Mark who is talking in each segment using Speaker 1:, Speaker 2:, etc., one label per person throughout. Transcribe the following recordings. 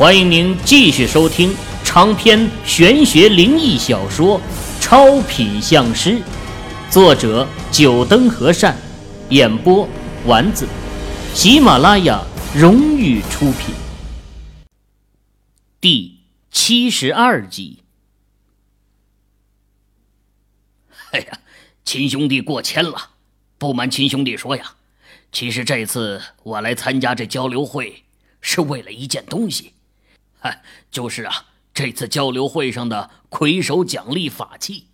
Speaker 1: 欢迎您继续收听长篇玄学灵异小说《超品相师》，作者：九灯和善，演播：丸子，喜马拉雅荣誉出品。第七十二集。
Speaker 2: 哎呀，亲兄弟过谦了。不瞒亲兄弟说呀，其实这次我来参加这交流会，是为了一件东西。嗨，就是啊，这次交流会上的魁首奖励法器。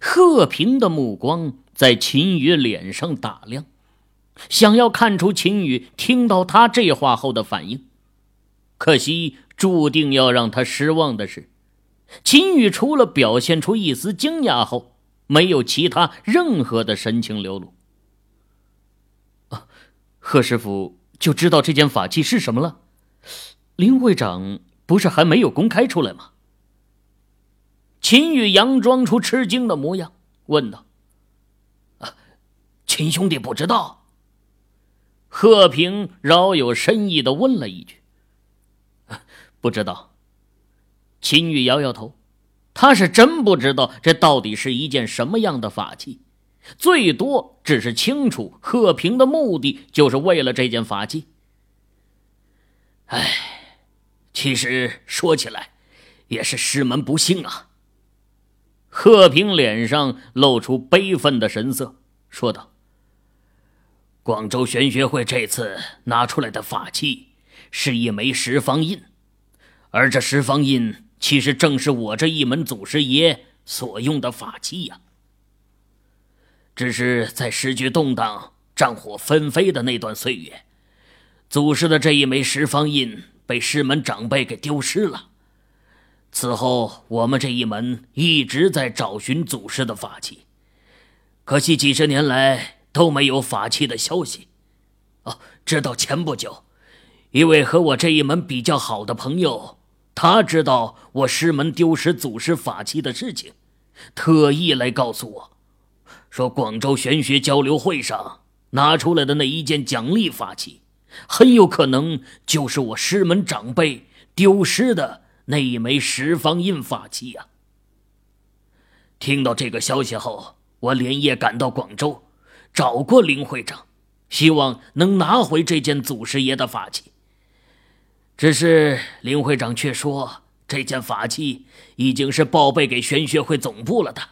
Speaker 1: 贺平的目光在秦宇脸上打量，想要看出秦宇听到他这话后的反应。可惜，注定要让他失望的是，秦宇除了表现出一丝惊讶后，没有其他任何的神情流露。啊，贺师傅就知道这件法器是什么了。林会长不是还没有公开出来吗？秦宇佯装出吃惊的模样，问道：“，
Speaker 2: 秦兄弟不知道？”
Speaker 1: 贺平饶有深意的问了一句：“不知道。”秦宇摇摇头，他是真不知道这到底是一件什么样的法器，最多只是清楚贺平的目的就是为了这件法器。
Speaker 2: 唉。其实说起来，也是师门不幸啊。
Speaker 1: 贺平脸上露出悲愤的神色，说道：“
Speaker 2: 广州玄学会这次拿出来的法器是一枚十方印，而这十方印其实正是我这一门祖师爷所用的法器呀。只是在时局动荡、战火纷飞的那段岁月，祖师的这一枚十方印。”被师门长辈给丢失了。此后，我们这一门一直在找寻祖师的法器，可惜几十年来都没有法器的消息。哦，直到前不久，一位和我这一门比较好的朋友，他知道我师门丢失祖师法器的事情，特意来告诉我，说广州玄学交流会上拿出来的那一件奖励法器。很有可能就是我师门长辈丢失的那一枚十方印法器呀！听到这个消息后，我连夜赶到广州，找过林会长，希望能拿回这件祖师爷的法器。只是林会长却说，这件法器已经是报备给玄学会总部了的，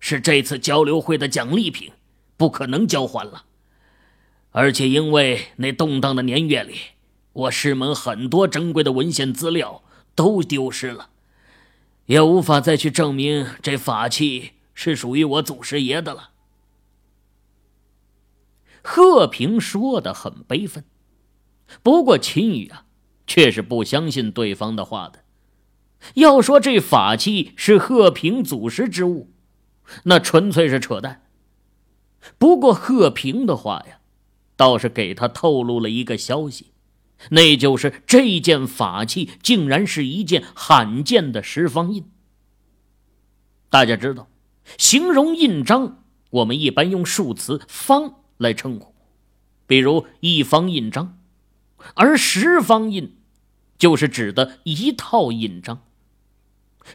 Speaker 2: 是这次交流会的奖励品，不可能交还了。而且因为那动荡的年月里，我师门很多珍贵的文献资料都丢失了，也无法再去证明这法器是属于我祖师爷的了。
Speaker 1: 贺平说的很悲愤，不过秦宇啊，却是不相信对方的话的。要说这法器是贺平祖师之物，那纯粹是扯淡。不过贺平的话呀。倒是给他透露了一个消息，那就是这件法器竟然是一件罕见的十方印。大家知道，形容印章，我们一般用数词“方”来称呼，比如一方印章；而十方印，就是指的一套印章。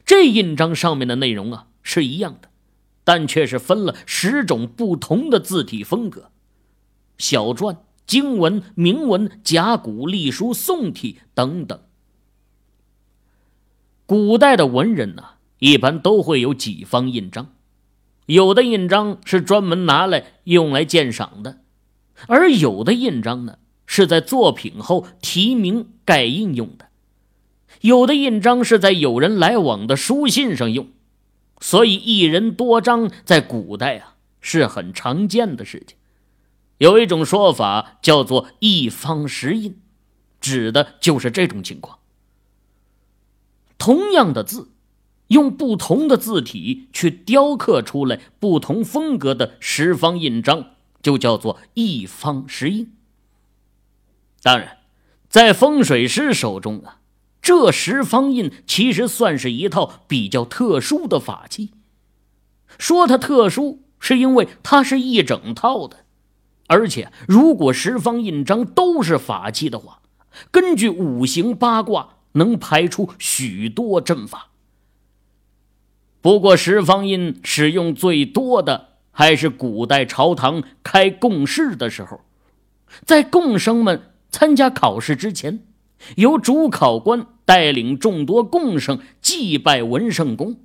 Speaker 1: 这印章上面的内容啊是一样的，但却是分了十种不同的字体风格。小篆、经文、铭文、甲骨、隶书、宋体等等。古代的文人呢，一般都会有几方印章，有的印章是专门拿来用来鉴赏的，而有的印章呢，是在作品后题名盖印用的，有的印章是在有人来往的书信上用，所以一人多张在古代啊是很常见的事情。有一种说法叫做“一方石印”，指的就是这种情况。同样的字，用不同的字体去雕刻出来不同风格的十方印章，就叫做“一方石印”。当然，在风水师手中啊，这十方印其实算是一套比较特殊的法器。说它特殊，是因为它是一整套的。而且，如果十方印章都是法器的话，根据五行八卦能排出许多阵法。不过，十方印使用最多的还是古代朝堂开贡试的时候，在贡生们参加考试之前，由主考官带领众多贡生祭拜文圣宫。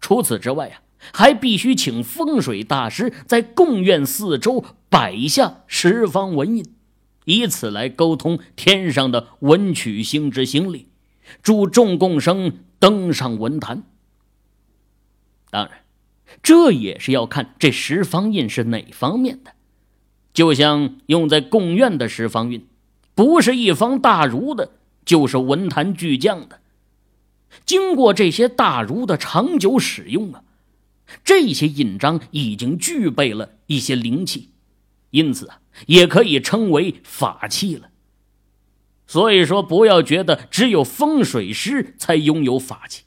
Speaker 1: 除此之外啊，还必须请风水大师在贡院四周摆下十方文印，以此来沟通天上的文曲星之星力，助众共生登上文坛。当然，这也是要看这十方印是哪方面的。就像用在贡院的十方印，不是一方大儒的，就是文坛巨匠的。经过这些大儒的长久使用啊，这些印章已经具备了一些灵气，因此啊，也可以称为法器了。所以说，不要觉得只有风水师才拥有法器。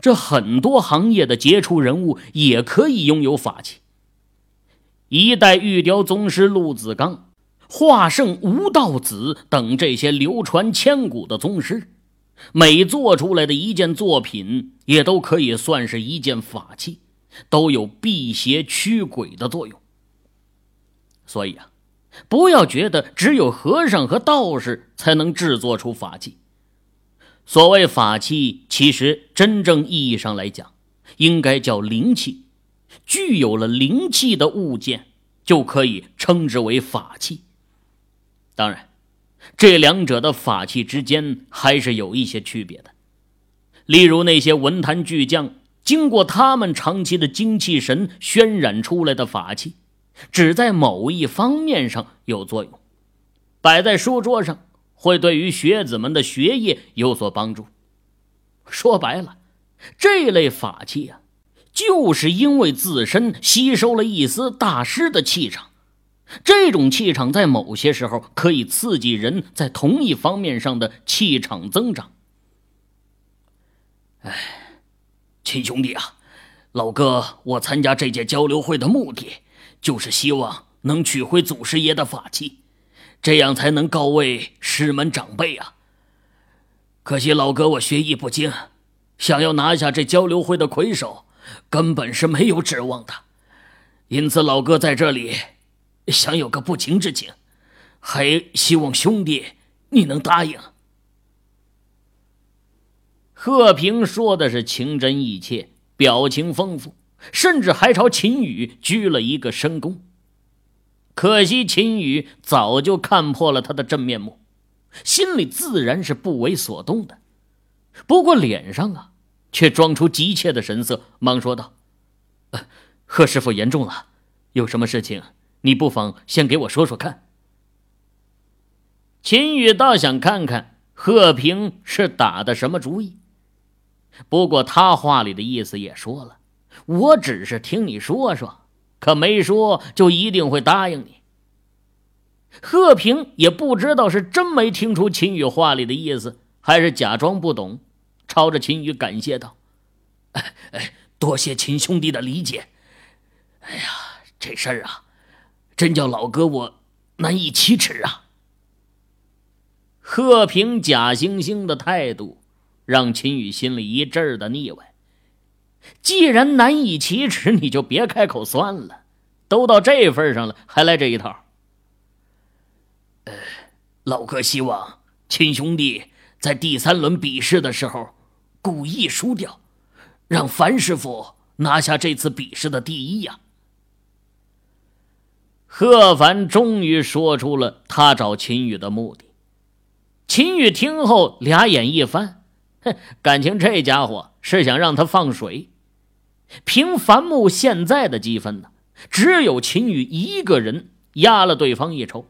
Speaker 1: 这很多行业的杰出人物也可以拥有法器。一代玉雕宗师陆子刚、化圣吴道子等这些流传千古的宗师，每做出来的一件作品，也都可以算是一件法器，都有辟邪驱鬼的作用。所以啊，不要觉得只有和尚和道士才能制作出法器。所谓法器，其实真正意义上来讲，应该叫灵气。具有了灵气的物件，就可以称之为法器。当然，这两者的法器之间还是有一些区别的。例如那些文坛巨匠，经过他们长期的精气神渲染出来的法器，只在某一方面上有作用，摆在书桌上。会对于学子们的学业有所帮助。说白了，这类法器啊，就是因为自身吸收了一丝大师的气场，这种气场在某些时候可以刺激人在同一方面上的气场增长。
Speaker 2: 哎，亲兄弟啊，老哥，我参加这届交流会的目的，就是希望能取回祖师爷的法器。这样才能告慰师门长辈啊！可惜老哥我学艺不精，想要拿下这交流会的魁首，根本是没有指望的。因此老哥在这里想有个不情之请，还希望兄弟你能答应。
Speaker 1: 贺平说的是情真意切，表情丰富，甚至还朝秦羽鞠了一个深躬。可惜秦羽早就看破了他的真面目，心里自然是不为所动的，不过脸上啊，却装出急切的神色，忙说道：“贺师傅言重了，有什么事情，你不妨先给我说说看。”秦羽倒想看看贺平是打的什么主意，不过他话里的意思也说了，我只是听你说说。可没说就一定会答应你。贺平也不知道是真没听出秦羽话里的意思，还是假装不懂，朝着秦羽感谢道：“
Speaker 2: 哎哎，多谢秦兄弟的理解。哎呀，这事儿啊，真叫老哥我难以启齿啊。”
Speaker 1: 贺平假惺惺的态度，让秦羽心里一阵的腻歪。既然难以启齿，你就别开口算了。都到这份上了，还来这一套？
Speaker 2: 呃，老哥希望亲兄弟在第三轮比试的时候故意输掉，让樊师傅拿下这次比试的第一呀。
Speaker 1: 贺凡终于说出了他找秦羽的目的。秦羽听后，俩眼一翻，哼，感情这家伙是想让他放水。凭樊木现在的积分呢，只有秦羽一个人压了对方一筹。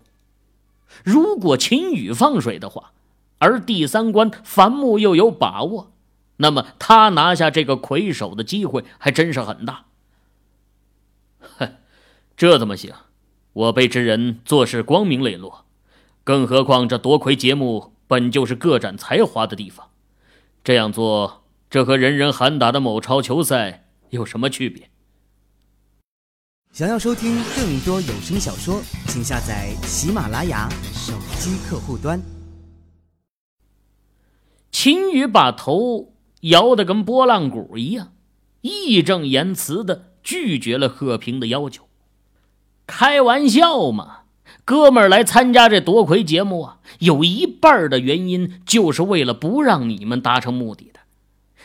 Speaker 1: 如果秦羽放水的话，而第三关樊木又有把握，那么他拿下这个魁首的机会还真是很大。哼，这怎么行？我辈之人做事光明磊落，更何况这夺魁节目本就是各展才华的地方，这样做，这和人人喊打的某超球赛。有什么区别？
Speaker 3: 想要收听更多有声小说，请下载喜马拉雅手机客户端。
Speaker 1: 秦宇把头摇得跟拨浪鼓一样，义正言辞的拒绝了贺平的要求。开玩笑嘛，哥们儿来参加这夺魁节目啊，有一半的原因就是为了不让你们达成目的的。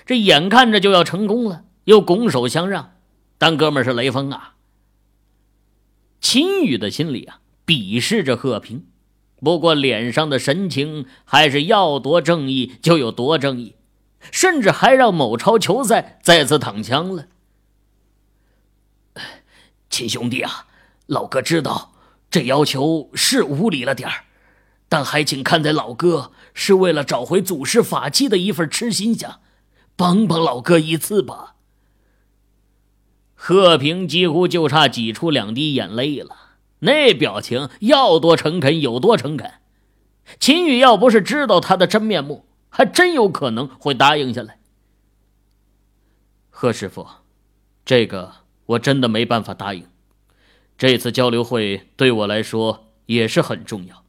Speaker 1: 这眼看着就要成功了，又拱手相让，当哥们是雷锋啊。秦宇的心里啊，鄙视着贺平。不过脸上的神情还是要多正义就有多正义，甚至还让某超球赛再次躺枪了。
Speaker 2: 亲兄弟啊，老哥知道这要求是无理了点儿，但还请看在老哥是为了找回祖师法器的一份痴心下，帮帮老哥一次吧。
Speaker 1: 贺平几乎就差挤出两滴眼泪了。那表情要多诚恳有多诚恳，秦宇要不是知道他的真面目，还真有可能会答应下来。贺师傅，这个我真的没办法答应。这次交流会对我来说也是很重要，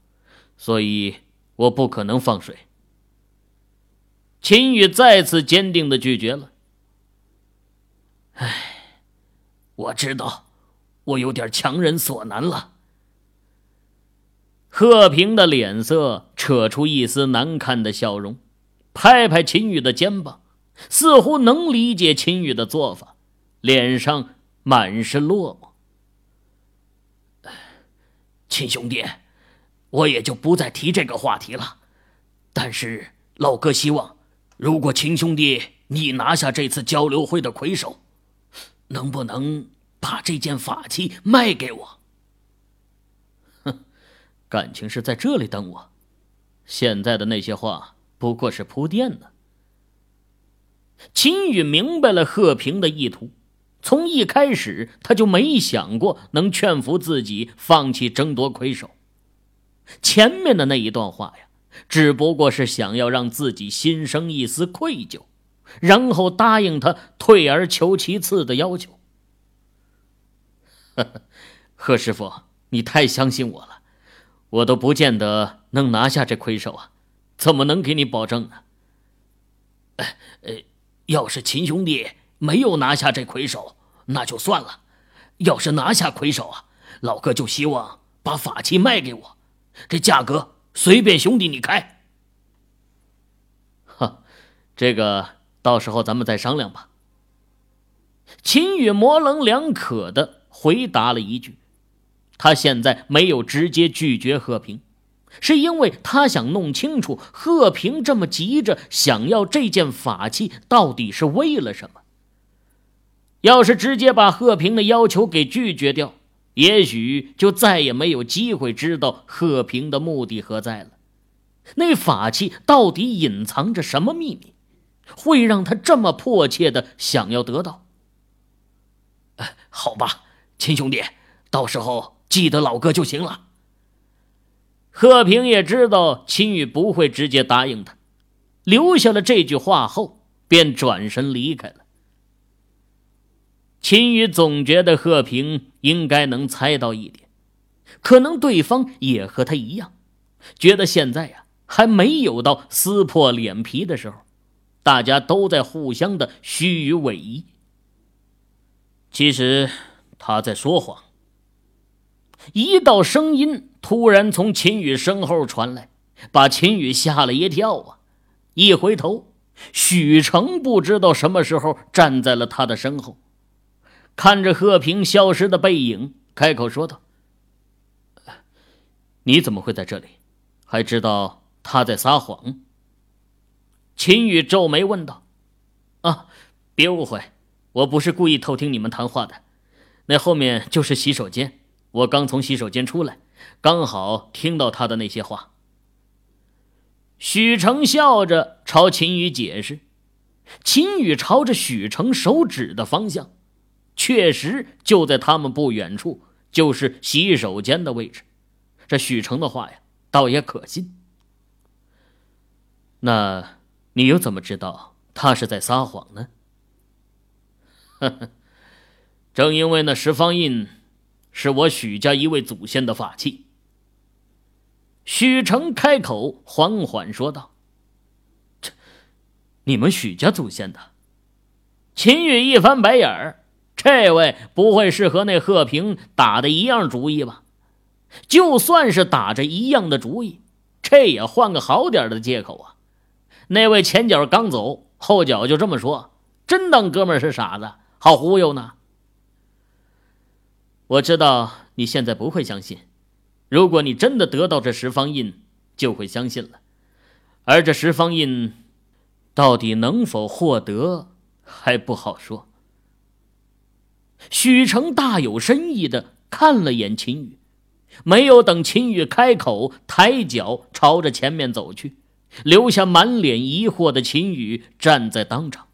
Speaker 1: 所以我不可能放水。秦宇再次坚定的拒绝了。
Speaker 2: 唉，我知道。我有点强人所难了。
Speaker 1: 贺平的脸色扯出一丝难看的笑容，拍拍秦宇的肩膀，似乎能理解秦宇的做法，脸上满是落寞。
Speaker 2: 秦兄弟，我也就不再提这个话题了。但是老哥希望，如果秦兄弟你拿下这次交流会的魁首，能不能？把这件法器卖给我。
Speaker 1: 哼，感情是在这里等我。现在的那些话不过是铺垫呢。秦宇明白了贺平的意图，从一开始他就没想过能劝服自己放弃争夺魁首。前面的那一段话呀，只不过是想要让自己心生一丝愧疚，然后答应他退而求其次的要求。呵呵贺师傅，你太相信我了，我都不见得能拿下这魁首啊，怎么能给你保证呢？
Speaker 2: 呃，要是秦兄弟没有拿下这魁首，那就算了；要是拿下魁首啊，老哥就希望把法器卖给我，这价格随便兄弟你开。
Speaker 1: 哈，这个到时候咱们再商量吧。秦宇模棱两可的。回答了一句：“他现在没有直接拒绝贺平，是因为他想弄清楚贺平这么急着想要这件法器到底是为了什么。要是直接把贺平的要求给拒绝掉，也许就再也没有机会知道贺平的目的何在了。那法器到底隐藏着什么秘密，会让他这么迫切的想要得到？
Speaker 2: 好吧。”亲兄弟，到时候记得老哥就行了。
Speaker 1: 贺平也知道秦宇不会直接答应他，留下了这句话后，便转身离开了。秦宇总觉得贺平应该能猜到一点，可能对方也和他一样，觉得现在呀还没有到撕破脸皮的时候，大家都在互相的虚与委蛇。其实。他在说谎。一道声音突然从秦宇身后传来，把秦宇吓了一跳啊！一回头，许成不知道什么时候站在了他的身后，看着贺平消失的背影，开口说道：“你怎么会在这里？还知道他在撒谎？”秦宇皱眉问道：“啊，别误会，我不是故意偷听你们谈话的。”那后面就是洗手间，我刚从洗手间出来，刚好听到他的那些话。许成笑着朝秦宇解释，秦宇朝着许成手指的方向，确实就在他们不远处，就是洗手间的位置。这许成的话呀，倒也可信。那你又怎么知道他是在撒谎呢？呵呵。正因为那十方印，是我许家一位祖先的法器。许成开口缓缓说道：“
Speaker 2: 这
Speaker 1: 你们许家祖先的。秦羽一翻白眼儿，这位不会是和那贺平打的一样主意吧？就算是打着一样的主意，这也换个好点的借口啊！那位前脚刚走，后脚就这么说，真当哥们是傻子，好忽悠呢？我知道你现在不会相信，如果你真的得到这十方印，就会相信了。而这十方印到底能否获得？还不好说。许成大有深意的看了眼秦羽，没有等秦羽开口，抬脚朝着前面走去，留下满脸疑惑的秦羽站在当场。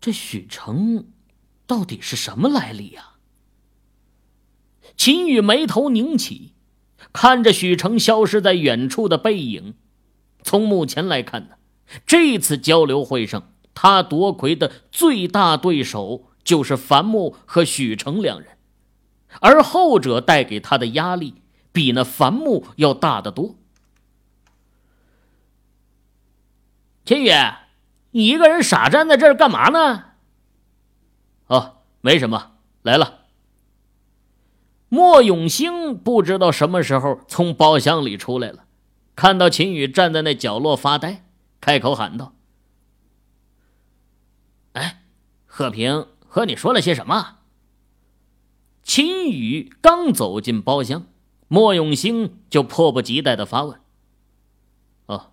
Speaker 1: 这许成到底是什么来历呀？秦羽眉头拧起，看着许成消失在远处的背影。从目前来看呢？这次交流会上，他夺魁的最大对手就是樊木和许成两人，而后者带给他的压力比那樊木要大得多。秦宇，你一个人傻站在这儿干嘛呢？哦，没什么，来了。莫永兴不知道什么时候从包厢里出来了，看到秦宇站在那角落发呆。开口喊道：“哎，贺平和你说了些什么？”秦宇刚走进包厢，莫永兴就迫不及待的发问：“哦，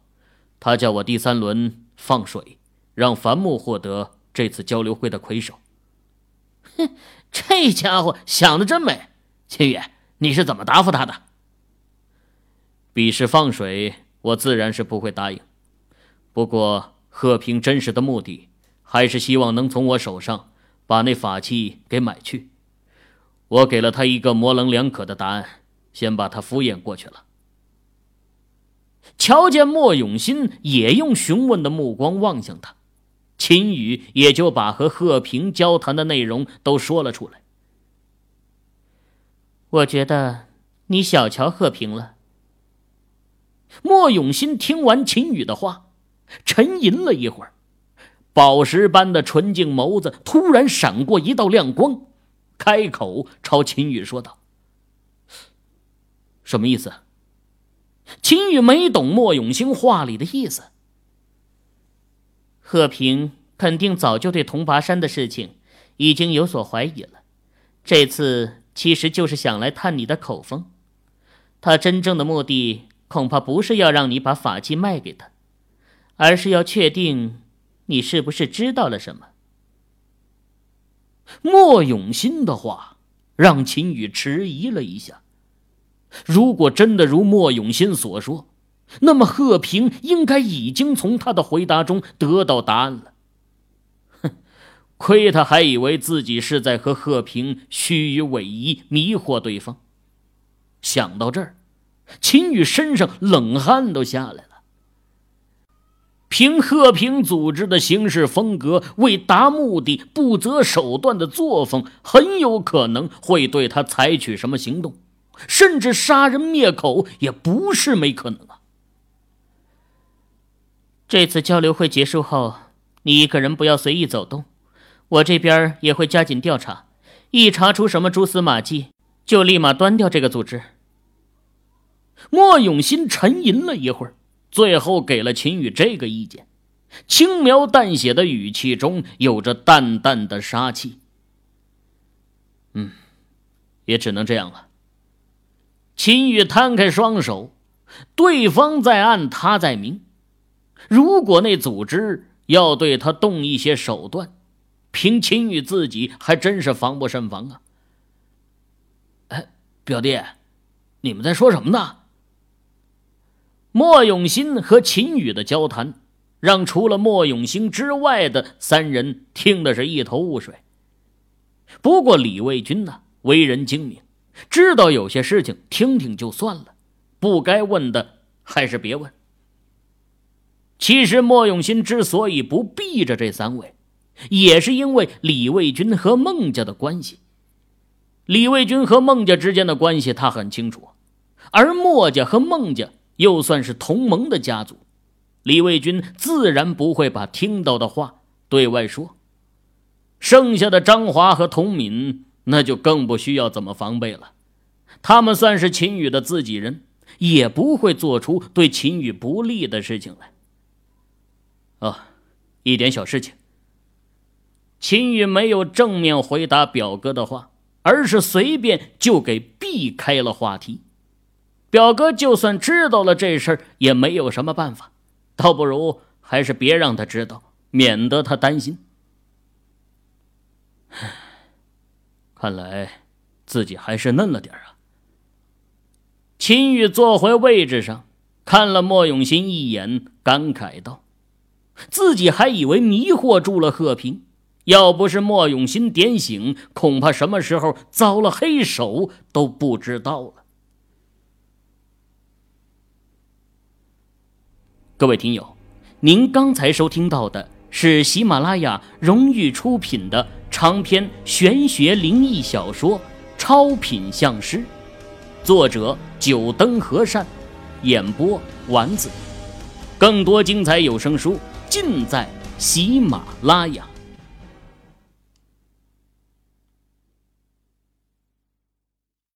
Speaker 1: 他叫我第三轮放水，让樊木获得这次交流会的魁首。”哼，这家伙想的真美。秦宇，你是怎么答复他的？比试放水，我自然是不会答应。不过，贺平真实的目的还是希望能从我手上把那法器给买去。我给了他一个模棱两可的答案，先把他敷衍过去了。瞧见莫永新也用询问的目光望向他，秦宇也就把和贺平交谈的内容都说了出来。我觉得你小瞧贺平了。莫永新听完秦宇的话。沉吟了一会儿，宝石般的纯净眸子突然闪过一道亮光，开口朝秦宇说道：“什么意思？”秦羽没懂莫永兴话里的意思。贺平肯定早就对铜拔山的事情已经有所怀疑了，这次其实就是想来探你的口风。他真正的目的恐怕不是要让你把法器卖给他。而是要确定，你是不是知道了什么？莫永新的话让秦宇迟疑了一下。如果真的如莫永新所说，那么贺平应该已经从他的回答中得到答案了。哼，亏他还以为自己是在和贺平虚与委蛇，迷惑对方。想到这儿，秦宇身上冷汗都下来了。凭贺平组织的行事风格，为达目的不择手段的作风，很有可能会对他采取什么行动，甚至杀人灭口也不是没可能啊！这次交流会结束后，你一个人不要随意走动，我这边也会加紧调查，一查出什么蛛丝马迹，就立马端掉这个组织。莫永新沉吟了一会儿。最后给了秦宇这个意见，轻描淡写的语气中有着淡淡的杀气。嗯，也只能这样了。秦宇摊开双手，对方在暗，他在明。如果那组织要对他动一些手段，凭秦宇自己还真是防不胜防啊！哎，表弟，你们在说什么呢？莫永新和秦羽的交谈，让除了莫永兴之外的三人听的是一头雾水。不过李卫军呢，为人精明，知道有些事情听听就算了，不该问的还是别问。其实莫永新之所以不避着这三位，也是因为李卫军和孟家的关系。李卫军和孟家之间的关系他很清楚，而莫家和孟家。又算是同盟的家族，李卫军自然不会把听到的话对外说。剩下的张华和童敏，那就更不需要怎么防备了。他们算是秦宇的自己人，也不会做出对秦宇不利的事情来。哦，一点小事情。秦宇没有正面回答表哥的话，而是随便就给避开了话题。表哥就算知道了这事儿，也没有什么办法，倒不如还是别让他知道，免得他担心。看来自己还是嫩了点啊。秦宇坐回位置上，看了莫永新一眼，感慨道：“自己还以为迷惑住了贺平，要不是莫永新点醒，恐怕什么时候遭了黑手都不知道了。”各位听友，您刚才收听到的是喜马拉雅荣誉出品的长篇玄学灵异小说《超品相师》，作者。九灯和善，演播丸子，更多精彩有声书尽在喜马拉雅。